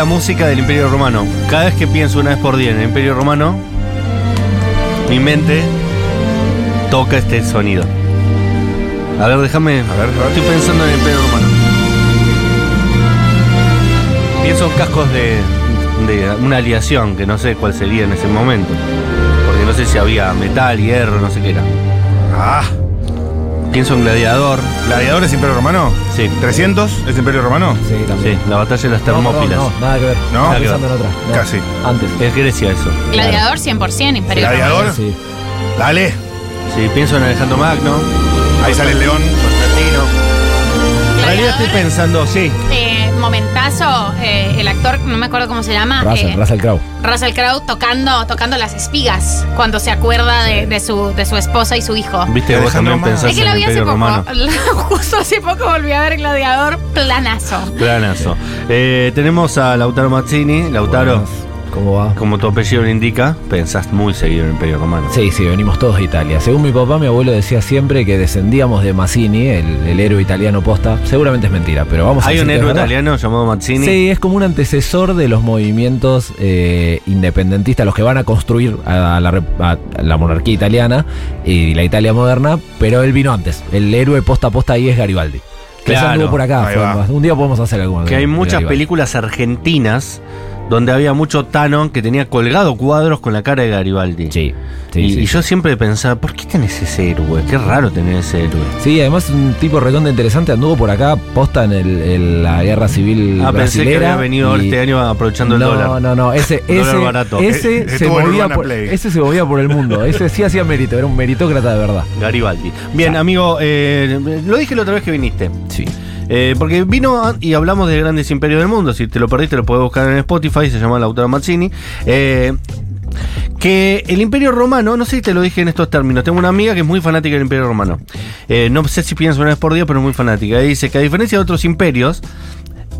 la música del Imperio Romano. Cada vez que pienso una vez por día en el Imperio Romano, mi mente toca este sonido. A ver, déjame. A ver, estoy pensando en el Imperio Romano. Pienso en cascos de, de una aliación, que no sé cuál sería en ese momento. Porque no sé si había metal, hierro, no sé qué era. Ah, Pienso en gladiador. ¿Gladiador es Imperio Romano? Sí. ¿300 es Imperio Romano? Sí, también. Sí, la batalla de las No, termópilas. No, no, nada que ver. No, Estaba nada que pensando en otra. no. Casi. Antes. Es Grecia eso. Gladiador 100%, Imperio Gladiador. Romano. Sí. Dale. Sí, pienso en Alejandro Magno. Ahí sale el león. Constantino. En realidad estoy pensando, sí. eh, momentazo, eh, el actor, no me acuerdo cómo se llama. Russell, eh, Russell Crowe. Russell Crowe tocando, tocando las espigas cuando se acuerda de, de su, de su esposa y su hijo. Viste, vos también pensás Es que en lo vi hace poco. Romano. Justo hace poco volví a ver Gladiador planazo. Planazo. Eh, tenemos a Lautaro Mazzini. Lautaro. ¿Cómo va? como tu apellido lo indica, pensás muy seguido en el Imperio Romano. Sí, sí, venimos todos de Italia. Según mi papá, mi abuelo decía siempre que descendíamos de Mazzini, el, el héroe italiano posta. Seguramente es mentira, pero vamos a Hay decir un héroe italiano llamado Mazzini. Sí, es como un antecesor de los movimientos eh, independentistas, los que van a construir a la, a la monarquía italiana y la Italia moderna, pero él vino antes. El héroe posta a posta ahí es Garibaldi. Claro, por acá. fue un día podemos hacer alguno. Que hay muchas películas argentinas donde había mucho Tano que tenía colgado cuadros con la cara de Garibaldi. Sí, sí, y, sí. y yo siempre pensaba, ¿por qué tenés ese héroe? Qué raro tener ese héroe. Sí, además un tipo recontra interesante, anduvo por acá posta en, el- en la guerra civil Ah, pensé que había venido y- este año aprovechando el no, dólar. No, no, ese, Dólar ese, barato. ese, Eh, se movía por, Play. ese se movía por el mundo. Ese sí hacía mérito, era un meritócrata de verdad. Garibaldi. Bien, amigo, eh, lo dije la otra vez que viniste. Sí. Eh, porque vino y hablamos de grandes imperios del mundo. Si te lo perdiste, lo puedes buscar en Spotify. Se llama Lautaro Mazzini. Eh, que el Imperio Romano, no sé si te lo dije en estos términos. Tengo una amiga que es muy fanática del Imperio Romano. Eh, no sé si piensa una vez por día, pero es muy fanática. Y dice que a diferencia de otros imperios.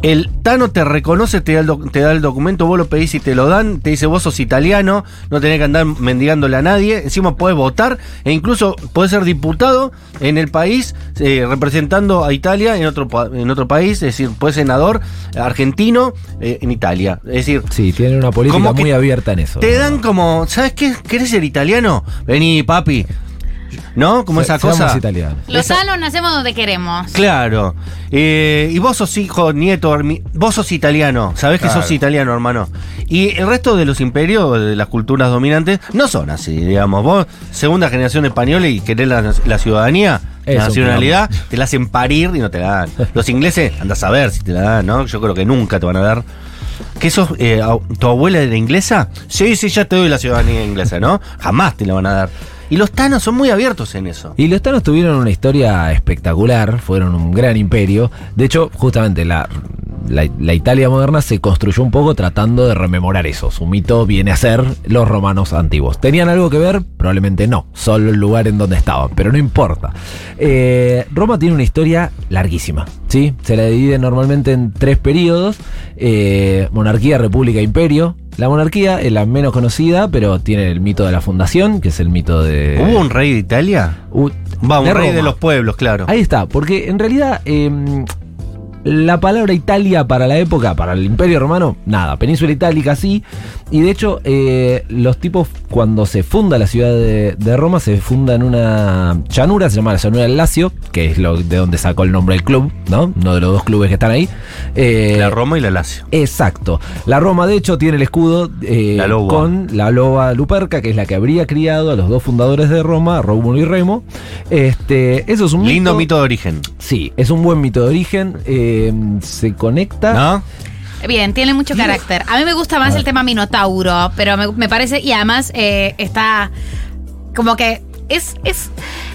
El Tano te reconoce, te da, el doc- te da el documento, vos lo pedís y te lo dan, te dice vos sos italiano, no tenés que andar mendigándole a nadie, encima podés votar e incluso podés ser diputado en el país eh, representando a Italia en otro, en otro país, es decir, podés senador argentino eh, en Italia. Es decir, Sí, tiene una política muy abierta en eso. te dan como, ¿sabes qué? ¿Querés ser italiano? Vení, papi. ¿No? Como Se- esa cosa. italianos. Los Esa- tanos nacemos donde queremos. Claro. Eh, y vos sos hijo, nieto, vos sos italiano. Sabés que sos italiano, hermano. Y el resto de los imperios, de las culturas dominantes, no son así, digamos. Vos, segunda generación española y querés la, la ciudadanía, la nacionalidad, te la hacen parir y no te la dan. Los ingleses, andás a ver si te la dan, ¿no? Yo creo que nunca te van a dar. ¿Qué sos? eh, ¿Tu abuela era inglesa? Sí, sí, ya te doy la ciudadanía inglesa, ¿no? Jamás te la van a dar. Y los tanos son muy abiertos en eso. Y los tanos tuvieron una historia espectacular, fueron un gran imperio. De hecho, justamente la, la, la Italia moderna se construyó un poco tratando de rememorar eso. Su mito viene a ser los romanos antiguos. ¿Tenían algo que ver? Probablemente no, solo el lugar en donde estaban, pero no importa. Eh, Roma tiene una historia larguísima, ¿sí? Se la divide normalmente en tres periodos, eh, monarquía, república, imperio. La monarquía es la menos conocida, pero tiene el mito de la fundación, que es el mito de... ¿Hubo un rey de Italia? Uh, Va, un de rey de los pueblos, claro. Ahí está, porque en realidad eh, la palabra Italia para la época, para el Imperio Romano, nada, península itálica sí. Y de hecho, eh, los tipos, cuando se funda la ciudad de, de Roma, se funda en una llanura, se llama la llanura del Lacio, que es lo de donde sacó el nombre del club, ¿no? Uno de los dos clubes que están ahí. Eh, la Roma y la Lazio. Exacto. La Roma, de hecho, tiene el escudo eh, La con la loba Luperca, que es la que habría criado a los dos fundadores de Roma, Rómulo y Remo. Este, eso es un Lindo mito de origen. Sí, es un buen mito de origen. eh, se conecta. ¿No? Bien, tiene mucho carácter. A mí me gusta más el tema Minotauro, pero me, me parece, y además eh, está como que es, es,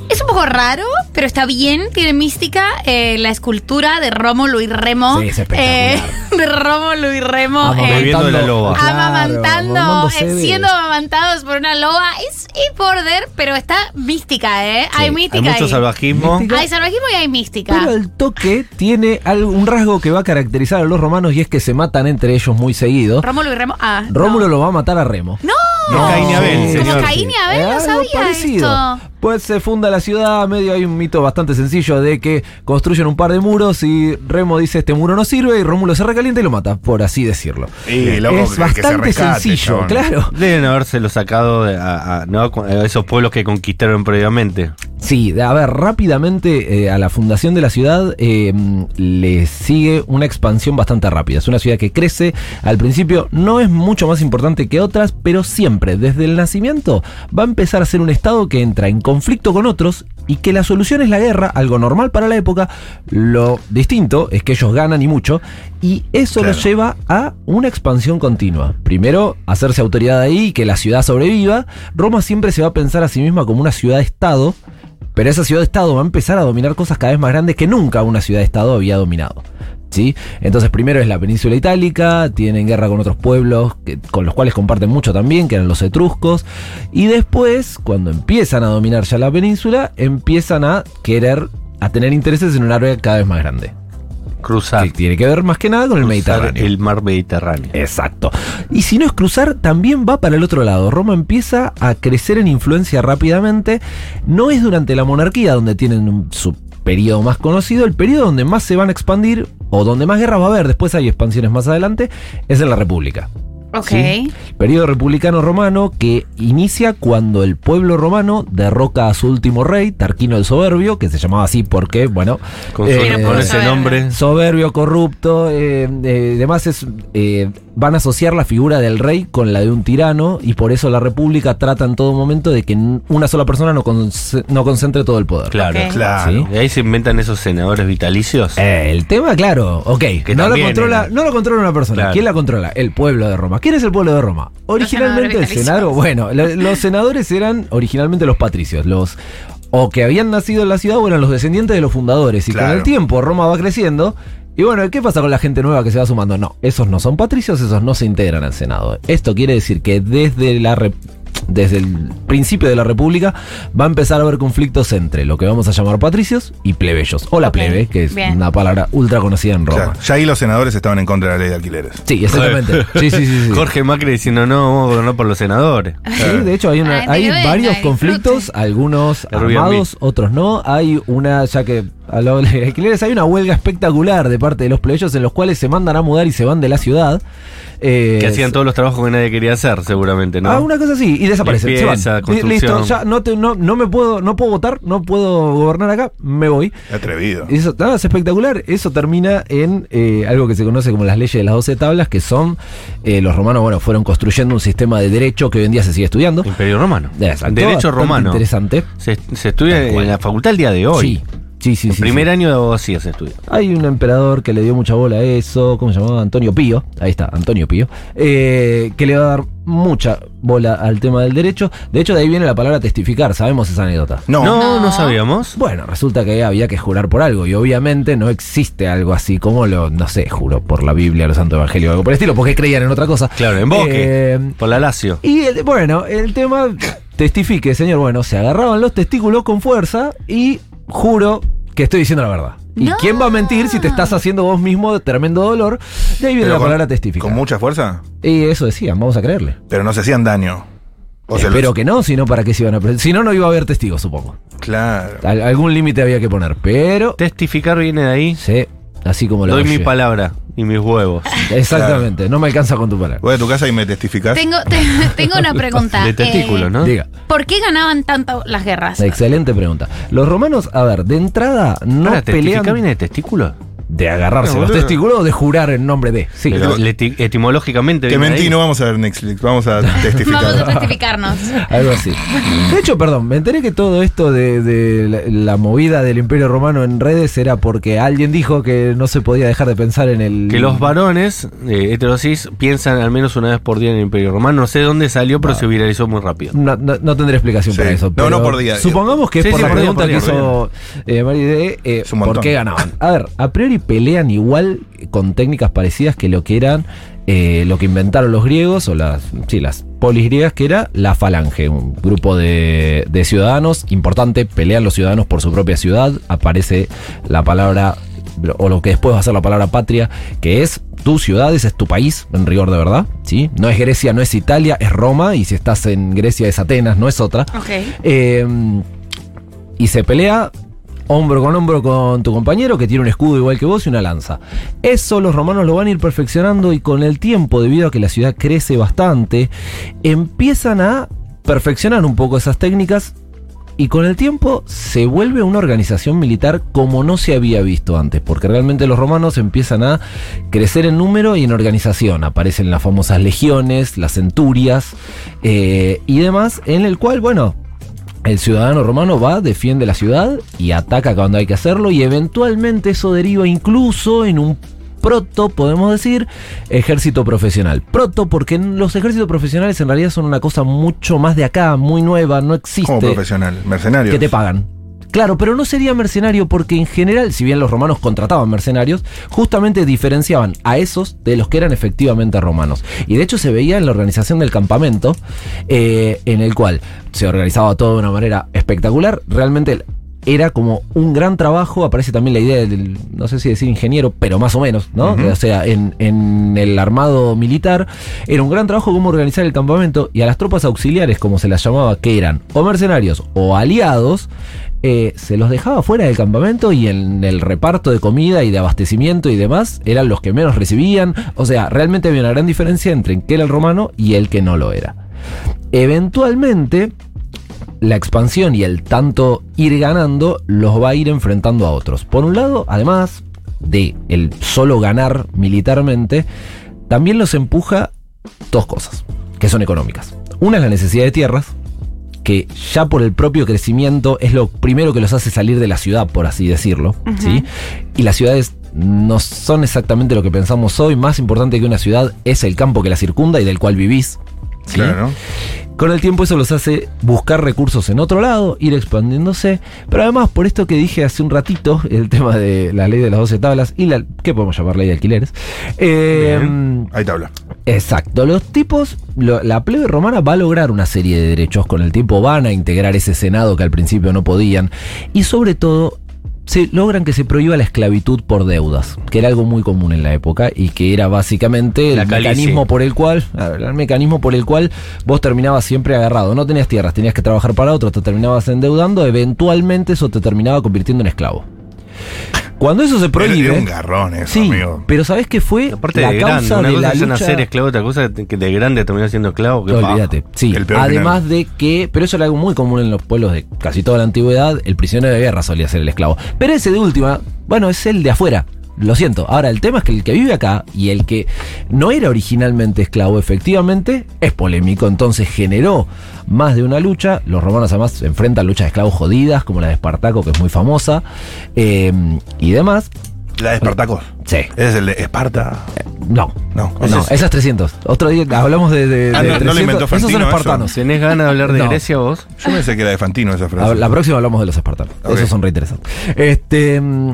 es un poco raro, pero está bien, tiene mística. eh, la escultura de Rómulo y Remo. Sí, es espectacular. eh, de Rómulo y Remo. Amamantando- eh, Bebiendo de la loba. Claro, amamantando, eh, siendo amamantados por una loba. Es, es border, pero está mística, ¿eh? hay mística. Hay mucho ahí. salvajismo. Mística. Hay salvajismo y hay mística. Pero el toque tiene algo- un rasgo que va a caracterizar a los romanos y es que se matan entre ellos muy seguido. Rómulo y Remo. Ah, Rómulo no. lo va a matar a Remo. ¡No! Es Caín y Abel, Sí, Como. Caín y Abel, no sabía parecido. esto. Pues se funda la ciudad, medio hay un mito bastante sencillo de que construyen un par de muros y Remo dice este muro no sirve y Rómulo se recalienta y lo mata, por así decirlo. Y, loco, es que- que se bastante rescate, sencillo, chabón. claro. Deben habérselo sacado de- a, a- ¿no? a esos pueblos que conquistaron previamente. Sí, a ver, rápidamente eh, a la fundación de la ciudad eh, le sigue una expansión bastante rápida. Es una ciudad que crece, al principio no es mucho más importante que otras, pero siempre, desde el nacimiento, va a empezar a ser un estado que entra en conflicto con otros y que la solución es la guerra, algo normal para la época. Lo distinto es que ellos ganan y mucho, y eso Claro. los lleva a una expansión continua. Primero, hacerse autoridad ahí y que la ciudad sobreviva. Roma siempre se va a pensar a sí misma como una ciudad-estado. Pero esa ciudad-estado va a empezar a dominar cosas cada vez más grandes que nunca una ciudad-estado había dominado. ¿Sí? Entonces primero es la península itálica, tienen guerra con otros pueblos que- con los cuales comparten mucho también, que eran los etruscos, y después, cuando empiezan a dominar ya la península, empiezan a querer, a tener intereses en un área cada vez más grande. Cruzar. Que tiene que ver más que nada con el Mediterráneo. El mar Mediterráneo. Exacto. Y si no es cruzar, también va para el otro lado. Roma empieza a crecer en influencia rápidamente. No es durante la monarquía donde tienen un- su periodo más conocido. El periodo donde más se van a expandir o donde más guerras va a haber, después hay expansiones más adelante, es en la República. Ok. ¿sí? Periodo republicano romano que inicia cuando el pueblo romano derroca a su último rey, Tarquino el Soberbio, que se llamaba así porque, bueno, Con, eh, con ese Soberbio. nombre. soberbio, corrupto, eh, eh, demás es, eh, van a asociar la figura del rey con la de un tirano y por eso la república trata en todo momento de que una sola persona no, conce- no concentre todo el poder. Claro. Claro. Sí. Y ahí se inventan esos senadores vitalicios. Eh, el tema, claro, ok, Que no lo, controla, era- no lo controla una persona. Claro. ¿Quién la controla? El pueblo de Roma. ¿Quién es el pueblo de Roma? Originalmente el Senado, bueno, lo- los senadores eran originalmente los patricios, los o que habían nacido en la ciudad o eran los descendientes de los fundadores. Y con el tiempo Roma va creciendo. Y bueno, ¿qué pasa con la gente nueva que se va sumando? No, esos no son patricios, esos no se integran al Senado. Esto quiere decir que desde la desde el principio de la República va a empezar a haber conflictos entre lo que vamos a llamar patricios y plebeyos. O la plebe, que es bien. una palabra ultra conocida en Roma. Claro, Ya ahí los senadores estaban en contra de la ley de alquileres. Sí, exactamente. Sí, sí, sí. sí. Jorge Macri diciendo no, vamos a gobernar por los senadores. Sí, de hecho hay, una, Ay, hay venga, varios conflictos, algunos armados, otros no. Hay una, ya que hablaba de alquileres, hay una huelga espectacular de parte de los plebeyos en los cuales se mandan a mudar y se van de la ciudad. Eh, Que hacían todos los trabajos que nadie quería hacer, seguramente, ¿no? Ah, una cosa así, y desaparecen. se van. Limpieza, Li- construcción. Listo, ya no, te- no, no me puedo, no puedo votar, no puedo gobernar acá, me voy. Atrevido. Eso nada, es espectacular. Eso termina en eh, algo que se conoce como las leyes de las 12 tablas, que son eh, los romanos, bueno, fueron construyendo un sistema de derecho que hoy en día se sigue estudiando. Imperio Romano. Exacto, Derecho romano. Interesante. Se, se estudia en la facultad el día de hoy. Sí, sí, sí. Sí, primer sí. año de abogacía se estudia. Hay un emperador que le dio mucha bola a eso, ¿cómo se llamaba? Antonio Pío. Ahí está, Antonio Pío. eh, que le va a dar mucha bola al tema del derecho. De hecho, de ahí viene la palabra testificar. Sabemos esa anécdota. No. No, no, sabíamos. Bueno, resulta que había que jurar por algo y obviamente no existe algo así como lo, no sé, juro por la Biblia, los santos evangelios o algo por el estilo, porque creían en otra cosa. Claro, en Boque. Eh, por la Lazio. y el- bueno, el tema, testifique, señor, bueno, se agarraban los testículos con fuerza y juro que estoy diciendo la verdad. ¿Y No. quién va a mentir si te estás haciendo vos mismo tremendo dolor? De ahí viene Pero la con- palabra testificar. Con mucha fuerza, Y eso decían, vamos a creerle. pero no se hacían daño. O Espero los- que no, si no, ¿para qué se iban a Si no, no iba a haber testigos, supongo. Claro. Al- algún límite había que poner, pero... Testificar viene de ahí. Sí, así como lo Doy oye. mi palabra y mis huevos. Exactamente, no me alcanza con tu palabra. Voy a tu casa y me testificás. Tengo, te- tengo una pregunta. De testículo, Eh, ¿no? Diga. ¿Por qué ganaban tanto las guerras? Excelente pregunta. Los romanos, a ver, de entrada no Ahora, ¿testificar pelean viene de testículo? De agarrarse No, los boludo. testículos o de jurar en nombre de. Sí. Pero eti- etimológicamente Que mentí, ahí. no vamos a ver Netflix, vamos a Vamos a testificar. testificarnos. Algo así. De hecho, perdón, me enteré que todo esto de, de la, la movida del Imperio Romano en redes era porque alguien dijo que no se podía dejar de pensar en el. Que los varones eh, heterosis piensan al menos una vez por día en el Imperio Romano. No sé de dónde salió, pero se viralizó muy rápido. No, no- no tendré explicación Sí. para eso. No, pero no por día, Supongamos que es Sí, por sí, la por día, pregunta por día, que hizo eh, Mari de eh, Es por qué ganaban. A ver, a priori pelean igual con técnicas parecidas que lo que eran eh, lo que inventaron los griegos o las, sí, las polis griegas, que era la falange, un grupo de, de ciudadanos importante, pelean los ciudadanos por su propia ciudad, aparece la palabra o lo que después va a ser la palabra patria, que es tu ciudad, ese es tu país, en rigor de verdad, ¿sí? No es Grecia, no es Italia, es Roma, y si estás en Grecia es Atenas, no es otra. Ok. Eh, y se pelea hombro con hombro con tu compañero que tiene un escudo igual que vos y una lanza. Eso los romanos lo van a ir perfeccionando y con el tiempo, debido a que la ciudad crece bastante, empiezan a perfeccionar un poco esas técnicas y con el tiempo se vuelve una organización militar como no se había visto antes, porque realmente los romanos empiezan a crecer en número y en organización. Aparecen las famosas legiones, las centurias eh, y demás, en el cual, bueno, el ciudadano romano va, defiende la ciudad y ataca cuando hay que hacerlo y eventualmente eso deriva incluso en un proto, podemos decir, ejército profesional. Proto porque los ejércitos profesionales en realidad son una cosa mucho más de acá, muy nueva, no existe. Como profesional, mercenario. Que te pagan. Claro, pero no sería mercenario porque en general, si bien los romanos contrataban mercenarios, justamente diferenciaban a esos de los que eran efectivamente romanos. Y de hecho se veía en la organización del campamento, eh, en el cual se organizaba todo de una manera espectacular. Realmente era como un gran trabajo, aparece también la idea del, no sé si decir ingeniero, pero más o menos, ¿no? O sea, en, en el armado militar era un gran trabajo cómo organizar el campamento y a las tropas auxiliares, como se las llamaba, que eran o mercenarios o aliados, eh, se los dejaba fuera del campamento y en el reparto de comida y de abastecimiento y demás eran los que menos recibían. O sea, realmente había una gran diferencia entre el que era el romano y el que no lo era. Eventualmente, la expansión y el tanto ir ganando los va a ir enfrentando a otros. Por un lado, además de el solo ganar militarmente, también los empuja dos cosas, que son económicas. Una es la necesidad de tierras, que ya por el propio crecimiento es lo primero que los hace salir de la ciudad, por así decirlo. ¿sí? Y las ciudades no son exactamente lo que pensamos hoy. Más importante que una ciudad es el campo que la circunda y del cual vivís. ¿sí? Claro. Con el tiempo eso los hace buscar recursos en otro lado, ir expandiéndose, pero además por esto que dije hace un ratito, el tema de la ley de las 12 tablas y la, ¿qué podemos llamar ley de alquileres? Eh, Bien. Te habla. Exacto, los tipos, lo- la plebe romana va a lograr una serie de derechos, con el tiempo van a integrar ese senado que al principio no podían, y sobre todo se logran que se prohíba la esclavitud por deudas, que era algo muy común en la época y que era básicamente el mecanismo por el cual, el mecanismo por el cual vos terminabas siempre agarrado, no tenías tierras, tenías que trabajar para otro, te terminabas endeudando, eventualmente eso te terminaba convirtiendo en esclavo. Cuando eso se prohíbe, era un garrón eso, sí, amigo. pero ¿sabés qué fue Aparte la de grande, causa una de cosa la es lucha? nacer esclavo, otra cosa que de grande terminar siendo esclavo. Olvídate. Sí, además de que, pero eso era algo muy común en los pueblos de casi toda la antigüedad, el prisionero de guerra solía ser el esclavo. Pero ese de última, bueno, es el de afuera. Lo siento. Ahora, el tema es que el que vive acá y el que no era originalmente esclavo, efectivamente, es polémico. Entonces generó más de una lucha. Los romanos además se enfrentan luchas de esclavos jodidas, como la de Espartaco, que es muy famosa, eh, y demás. La de Espartacos. Sí. Es el de Esparta. No. No, No, es- esa es 300. Otro día hablamos de, de, Ah, de no, no lo 300. inventó Esos son Fantino, eso. espartanos. ¿Tenés ganas de hablar de No. Grecia vos? Yo pensé que era de Fantino esa frase. la próxima hablamos de los espartanos. Esos son re interesantes. Este, mm,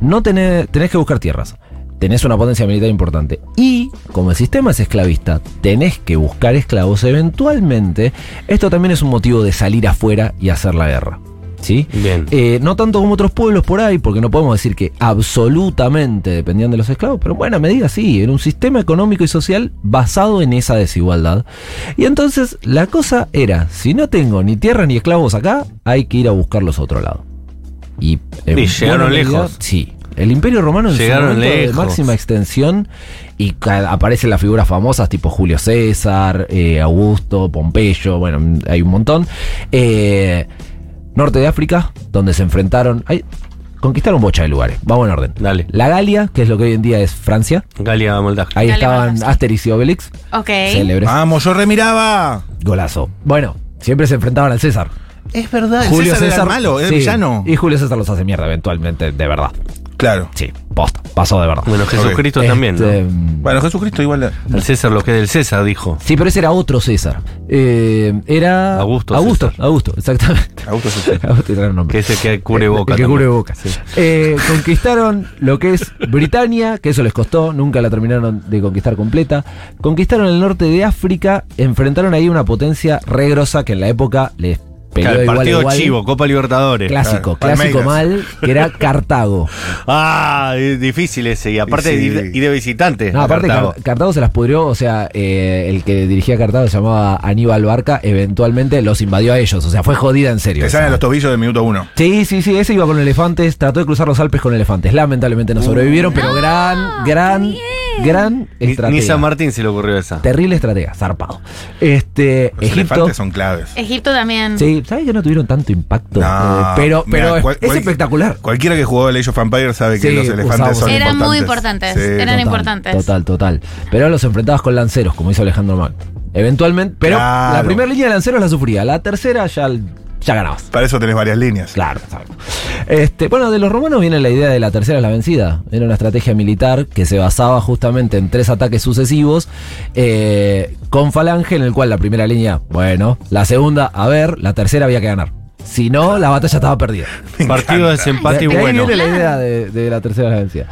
no tenés, tenés que buscar tierras. Tenés una potencia militar importante. Y, como el sistema es esclavista, tenés que buscar esclavos. Eventualmente, esto también es un motivo de salir afuera y hacer la guerra. ¿Sí? Bien. Eh, no tanto como otros pueblos por ahí, porque no podemos decir que absolutamente dependían de los esclavos, pero en buena medida sí, era un sistema económico y social basado en esa desigualdad. Y entonces la cosa era, si no tengo ni tierra ni esclavos acá, hay que ir a buscarlos a otro lado. Y, en Y llegaron medida, lejos. Sí. El imperio romano en Llegaron su momento de lejos. máxima extensión y aparecen las figuras famosas tipo Julio César, eh, Augusto, Pompeyo, bueno, hay un montón. Eh, norte de África, donde se enfrentaron. ay, conquistaron bocha de lugares. Vamos en orden. Dale. La Galia, que es lo que hoy en día es Francia. Galia Moldaje. Ahí Galia estaban Moldavia. Asterix y Obelix. Ok. Célebres. Vamos, yo remiraba. Golazo. Bueno, siempre se enfrentaban al César. Es verdad, el César, era el malo, era sí, villano. Y Julio César los hace mierda eventualmente, de verdad. Claro. Sí, posta. Pasó de verdad. Bueno, Jesucristo Este, también, ¿no? Bueno, Jesucristo igual. El César, lo que es del César, dijo. Sí, pero ese era otro César. Eh, era. Augusto Augusto, César. Augusto, exactamente. Augusto César. Augusto era el nombre. Que es el que cubre boca. El que cubre boca. Eh, conquistaron lo que es Britania, que eso les costó, nunca la terminaron de conquistar completa. Conquistaron el norte de África, enfrentaron ahí una potencia re grosa que en la época les Claro, el partido igual. chivo, Copa Libertadores. Clásico, Claro, clásico mal, que era Cartago. Ah, difícil ese. Y aparte Y sí. de- de visitante. No, aparte Cartago. Car- Cartago se las pudrió, o sea, eh, el que dirigía Cartago se llamaba Aníbal Barca, eventualmente los invadió a ellos, o sea, fue jodida en serio. Te salen los tobillos del minuto uno. Sí, sí, sí, ese iba con elefantes, trató de cruzar los Alpes con elefantes. Lamentablemente no sobrevivieron, pero gran, gran, gran Ni, ni estratega. San Martín se le ocurrió esa. Terrible estratega, zarpado. Este, Los Egipto. elefantes son claves. Egipto también. Sí, ¿sabes que no tuvieron tanto impacto? No, Eh, pero pero es- cual- es, cual- espectacular. Cualquiera que jugó el Age of Empires sabe que los elefantes usamos- son Eran importantes. muy importantes, eran Total, importantes. Total, total. Pero los enfrentabas con lanceros, como hizo Alejandro Magno. Eventualmente, pero Claro. la primera línea de lanceros la sufría, la tercera ya, ya ganabas. Para eso tenés varias líneas. Claro, exacto. Este, bueno, de los romanos viene la idea de la tercera es la vencida. Era una estrategia militar que se basaba justamente en tres ataques sucesivos eh, con falange, en el cual la primera línea, bueno, la segunda, a ver, la tercera había que ganar. Si no, la batalla estaba perdida. Me Partido de desempate y De- de ahí bueno. viene la idea de, de la tercera es la vencida.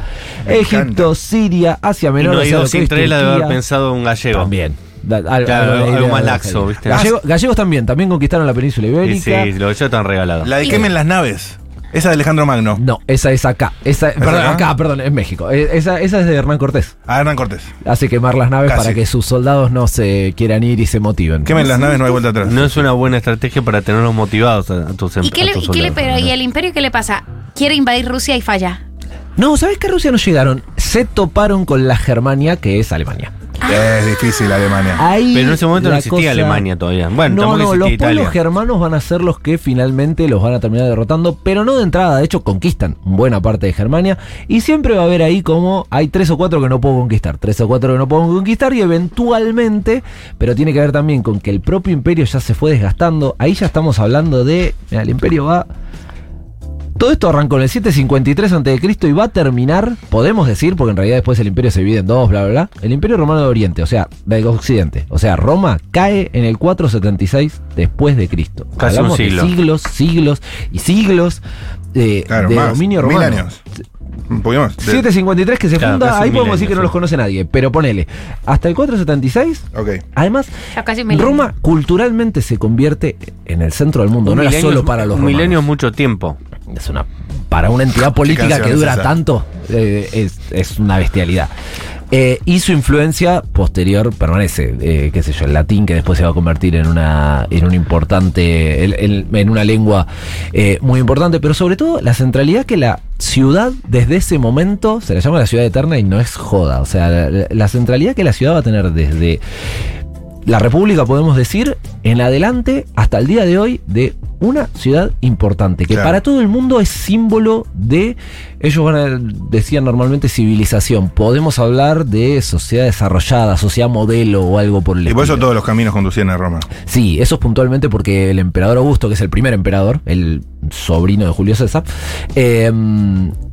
Egipto, encanta. Siria, Asia Y Menor, no o sea, ido sin de haber pensado un gallego. También. Da- al- Claro, algo más laxo. ¿viste? Gallego- gallegos también, también conquistaron la península Y ibérica. sí, los gallegos están regalados. La de Y- quemen las naves. Esa de Alejandro Magno. No, esa es acá. Esa, perdón, acá? acá? perdón, es México. Eh, Esa, esa es de Hernán Cortés. Ah, Hernán Cortés. Hace quemar las naves Casi. para que sus soldados no se quieran ir y se motiven. Quemen las naves, no hay vuelta atrás. No es una buena estrategia para tenerlos motivados a, tus em- ¿Y qué a le, tus y qué le- ¿y el imperio qué le pasa? Quiere invadir Rusia y falla. No, ¿sabes que a Rusia no llegaron? Se toparon con la Germania, que es Alemania. Es difícil Alemania. Ahí Pero en ese momento no la existía cosa- Alemania todavía. Bueno, no, tampoco no, existía los Italia. pueblos germanos van a ser los que finalmente los van a terminar derrotando, pero no de entrada, de hecho conquistan buena parte de Germania y siempre va a haber ahí como hay tres o cuatro que no puedo conquistar, tres o cuatro que no puedo conquistar y eventualmente, pero tiene que ver también con que el propio imperio ya se fue desgastando, ahí ya estamos hablando de, mira, el imperio va... Todo esto arrancó en el 753 a.C. y va a terminar, podemos decir, porque en realidad después el imperio se divide en dos, bla, bla, bla. El imperio romano de Oriente, o sea, de Occidente. O sea, Roma cae en el 476 después de Cristo. Casi un Hablamos de siglo. siglos, siglos y siglos de, Claro, de más. dominio Mil romano. años. Un poquito más. De- 753 que se Claro, funda, ahí mil podemos decir que no los conoce nadie, pero ponele, hasta el 476, Ok. además, casi un milenio. Roma culturalmente se convierte en el centro del mundo, Un no era milenio solo para los Un romanos. milenio es mucho tiempo. Es una para una entidad política que dura tanto eh, es, es una bestialidad. Eh, y su influencia posterior permanece, eh, qué sé yo, el latín que después se va a convertir en una en un importante en, una lengua muy importante, pero sobre todo la centralidad que la ciudad desde ese momento se la llama la ciudad eterna y no es joda, o sea, la, la centralidad que la ciudad va a tener desde la República, podemos decir, en adelante hasta el día de hoy, de una ciudad importante, que Claro. para todo el mundo es símbolo de, ellos van a, decían normalmente civilización, podemos hablar de sociedad desarrollada, sociedad modelo o algo por el Y por eso estilo. todos los caminos conducían a Roma. Sí, eso es puntualmente porque el emperador Augusto, que es el primer emperador, el sobrino de Julio César, eh,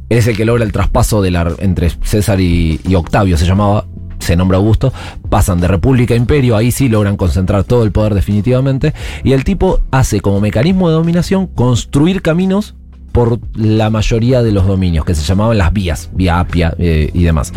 es el que logra el traspaso de la, entre César y, y Octavio, se llamaba, se nombra Augusto, pasan de república a imperio, ahí sí logran concentrar todo el poder definitivamente, y el tipo hace como mecanismo de dominación construir caminos por la mayoría de los dominios, que se llamaban las vías, vía Apia eh, y demás.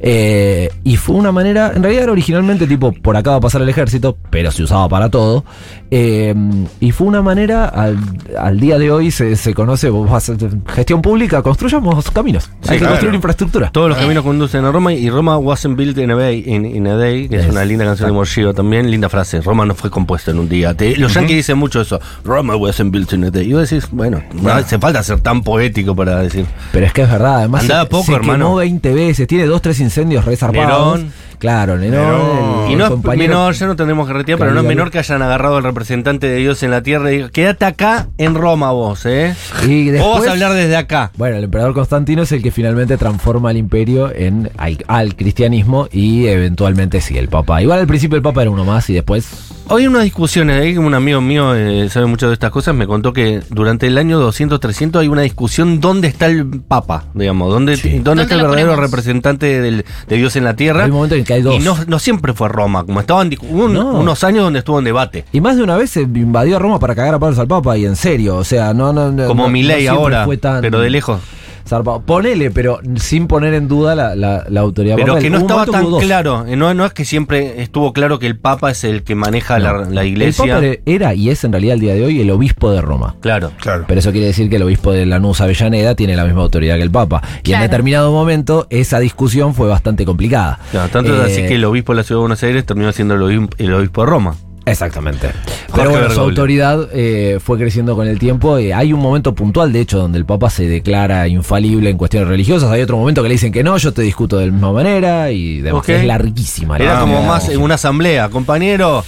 Eh, y fue una manera, en realidad era originalmente tipo, por acá va a pasar el ejército, pero se usaba para todo. Eh, y fue una manera, al, al día de hoy se, se conoce, vos vas a- gestión pública, construyamos caminos. Hay que claro. construir infraestructura. Todos los caminos conducen a Roma y Roma wasn't built in a day, in, in a day, que es, Es- una linda canción de Morgillo también, linda frase. Roma no fue compuesta en un día. Te- los yankees dicen mucho eso. Roma wasn't built in a day. Y vos decís, bueno, no hace falta ser tan poético para decir. Pero es que es verdad, además Andaba se, poco, se hermano. quemó 20 veces, tiene dos, tres incendios resarpados. Nerón. Claro. Nerón. el Y no es menor, ya no tendremos que retirar, pero no es menor que hayan agarrado al representante de Dios en la tierra y digan, quédate acá en Roma vos, ¿eh? Y Vos vas después- a hablar desde acá. Bueno, el emperador Constantino es el que finalmente transforma al imperio en al, al cristianismo y eventualmente sí, el papa. Igual al principio el papa era uno más y después... Hoy hay unas discusiones ahí, un amigo mío eh, sabe mucho de estas cosas, me contó que durante el año 200, 300 hay una discusión dónde está el Papa, digamos, dónde, Sí. dónde, ¿Dónde está el verdadero ponemos? representante del- de Dios en la tierra. Hay un momento que Y no, no siempre fue Roma, como estaban un- No. unos años donde estuvo en debate. Y más de una vez se invadió a Roma para cagar a palos al papa y en serio, o sea, no... no, Como no- Milei ahora, fue tan- pero de lejos. Zarpado. Ponele, pero sin poner en duda la, la- la autoridad Pero papal. que no estaba tan claro. eh, No, no es que siempre estuvo claro que el Papa es el que maneja la, No. la iglesia. El Papa era y es en realidad el día de hoy el obispo de Roma. Claro. Claro. Pero eso quiere decir que el obispo de Lanús Avellaneda tiene la misma autoridad que el Papa. Y en determinado momento esa discusión fue bastante complicada. Claro, tanto es Eh, así que el obispo de la ciudad de Buenos Aires terminó siendo el obispo, el obispo de Roma. Exactamente. Jorge Pero bueno, su autoridad eh, fue creciendo con el tiempo. Eh, hay un momento puntual, de hecho, donde el Papa se declara infalible en cuestiones religiosas. Hay otro momento que le dicen que no, yo te discuto de la misma manera y demás. Ok. Es larguísima. la Era como verdad. más en una asamblea, compañero.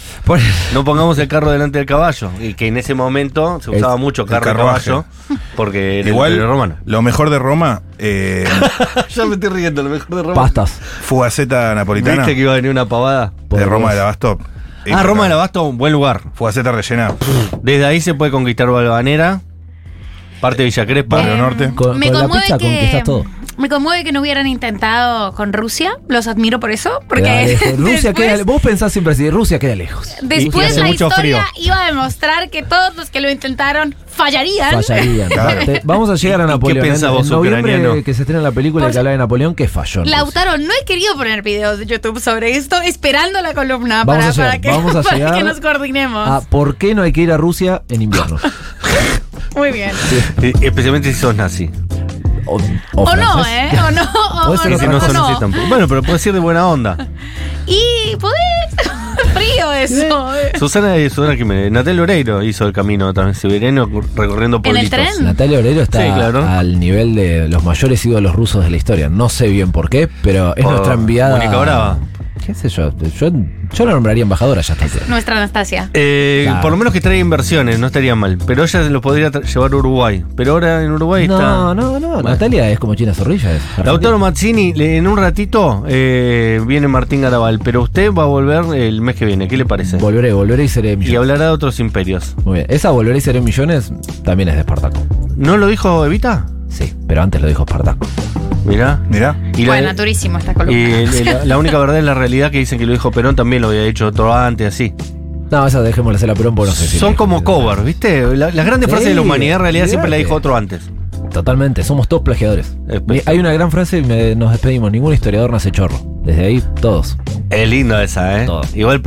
No pongamos el carro delante del caballo. Y que en ese momento se El- usaba mucho el carro carruaje. caballo. Porque era el Igual, romano. lo mejor de Roma, eh, ya me estoy riendo, lo mejor de Roma. Pastas. fugaceta napolitana ¿Viste que iba a venir una pavada? De Roma del Abasto. Ah, Roma del Abasto, un buen lugar. Fugaceta rellena. Desde ahí se puede conquistar Balvanera, parte de Villa Crespa. Barrio Norte. Con- me con la conmueve pizza que conquistas todo. Me conmueve que no hubieran intentado con Rusia. Los admiro por eso, Queda porque lejos. Rusia después, queda, vos pensás siempre así, Rusia queda lejos. después hace la mucho historia frío. iba a demostrar que todos los que lo intentaron fallarían. Fallarían. Claro. Te- Vamos a llegar a ¿Y qué Napoleón. En- pensás en, vos, noviembre ucraniano? que se estrena la película Por que habla de Napoleón, que falló. en Rusia. Lautaro, no he querido poner videos de YouTube sobre esto, esperando la columna Vamos para, a llegar, para que, vamos a para llegar que nos coordinemos. Ah, ¿Por qué no hay que ir a Rusia en invierno? Muy bien. Eh, Especialmente si sos nazi. O, O, no. ¿eh? O no. O, Puede ser Si no nazi tampoco. Bueno, pero puede ser de buena onda. Y podés. Frío eso. eh. Susana, Susana Jiménez, Natal Oreiro hizo el camino también siberiano recorriendo ¿En el pueblitos. tren? Natalia Oreiro está Sí, claro. al nivel de los mayores ídolos rusos de la historia. No sé bien por qué, pero es Por nuestra enviada. Mónica Brava. ¿Qué sé yo? Yo, yo la nombraría embajadora ya está. Nuestra Anastasia. Eh, Claro. Por lo menos que traiga inversiones, no estaría mal. Pero ella lo podría tra- llevar a Uruguay. Pero ahora en Uruguay está. No, no, no. Natalia es como China Zorrilla. Es Lautaro Mazzini, le- en un ratito eh, viene Martín Garabal, pero usted va a volver el mes que viene. ¿Qué le parece? Volveré, volveré y seré Y millones. hablará de otros imperios. Muy bien. Esa volveré y seré millones también es de Espartaco. ¿No lo dijo Evita? Sí, pero antes lo dijo Espartaco. Mirá. Mirá. Y la- bueno, durísimo esta columna. y la, la única verdad es la realidad que dicen que lo dijo Perón, también lo había dicho otro antes, así. No, esa dejémosla hacer la Perón, porque no sé si Son como cover, ¿viste? La- las grandes Sí, frases de la humanidad en realidad siempre la dijo otro antes. Totalmente, somos todos plagiadores. Hay una gran frase y me- nos despedimos. Ningún historiador nace chorro. Desde ahí, todos. Es linda esa, ¿eh? Todo. Igual